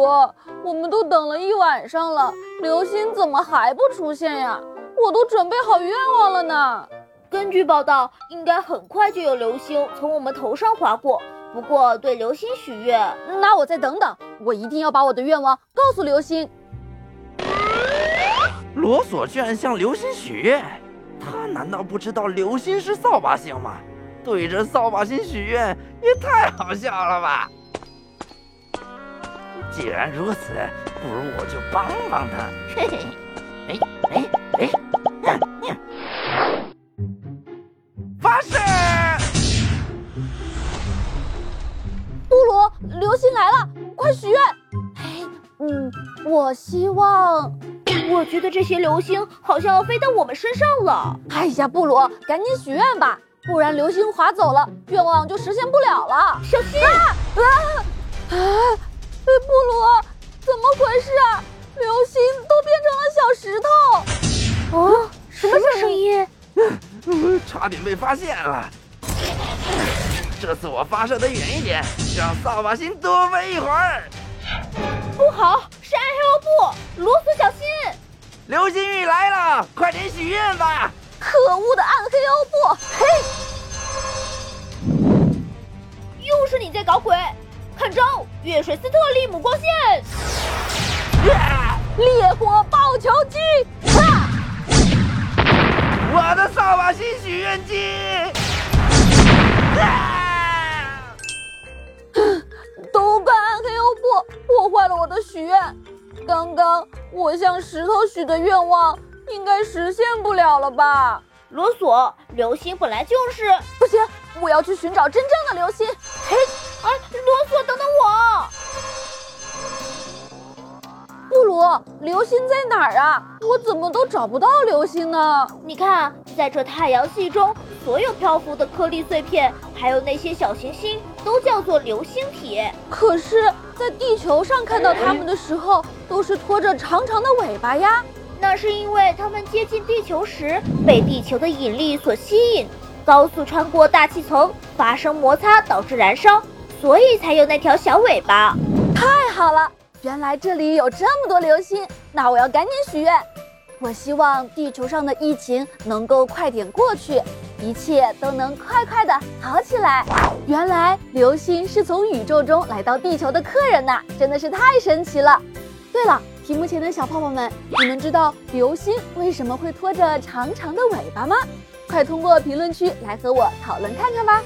鲁，我们都等了一晚上了，流星怎么还不出现呀？我都准备好愿望了呢。根据报道，应该很快就有流星从我们头上划过。不过对流星许愿，那我再等等，我一定要把我的愿望告诉流星。罗索居然向流星许愿，他难道不知道流星是扫把星吗？对着扫把星许愿也太好笑了吧！既然如此，不如我就帮帮他。嘿 嘿，哎哎哎，发射！布鲁，流星来了，快许愿！哎，嗯，我希望……我觉得这些流星好像要飞到我们身上了。哎呀，布鲁，赶紧许愿吧，不然流星划走了，愿望就实现不了了。小心！啊啊！啊！差点被发现了。这次我发射的远一点，让扫把星多飞一会儿。不好，是暗黑欧布，罗斯小心！流星雨来了，快点许愿吧！可恶的暗黑欧布，嘿！又是你在搞鬼！看招，月水斯特利姆光线！烈火爆球机！的扫把星许愿机！都怪暗黑欧布破坏了我的许愿。刚刚我向石头许的愿望应该实现不了了吧？罗索，流星本来就是不行，我要去寻找真正的流星。嘿，流星在哪儿啊？我怎么都找不到流星呢？你看，在这太阳系中，所有漂浮的颗粒碎片，还有那些小行星，都叫做流星体。可是，在地球上看到它们的时候，都是拖着长长的尾巴呀。那是因为它们接近地球时，被地球的引力所吸引，高速穿过大气层，发生摩擦，导致燃烧，所以才有那条小尾巴。太好了！原来这里有这么多流星，那我要赶紧许愿。我希望地球上的疫情能够快点过去，一切都能快快的好起来。原来流星是从宇宙中来到地球的客人呐，真的是太神奇了。对了，屏幕前的小泡泡们，你们知道流星为什么会拖着长长的尾巴吗？快通过评论区来和我讨论看看吧。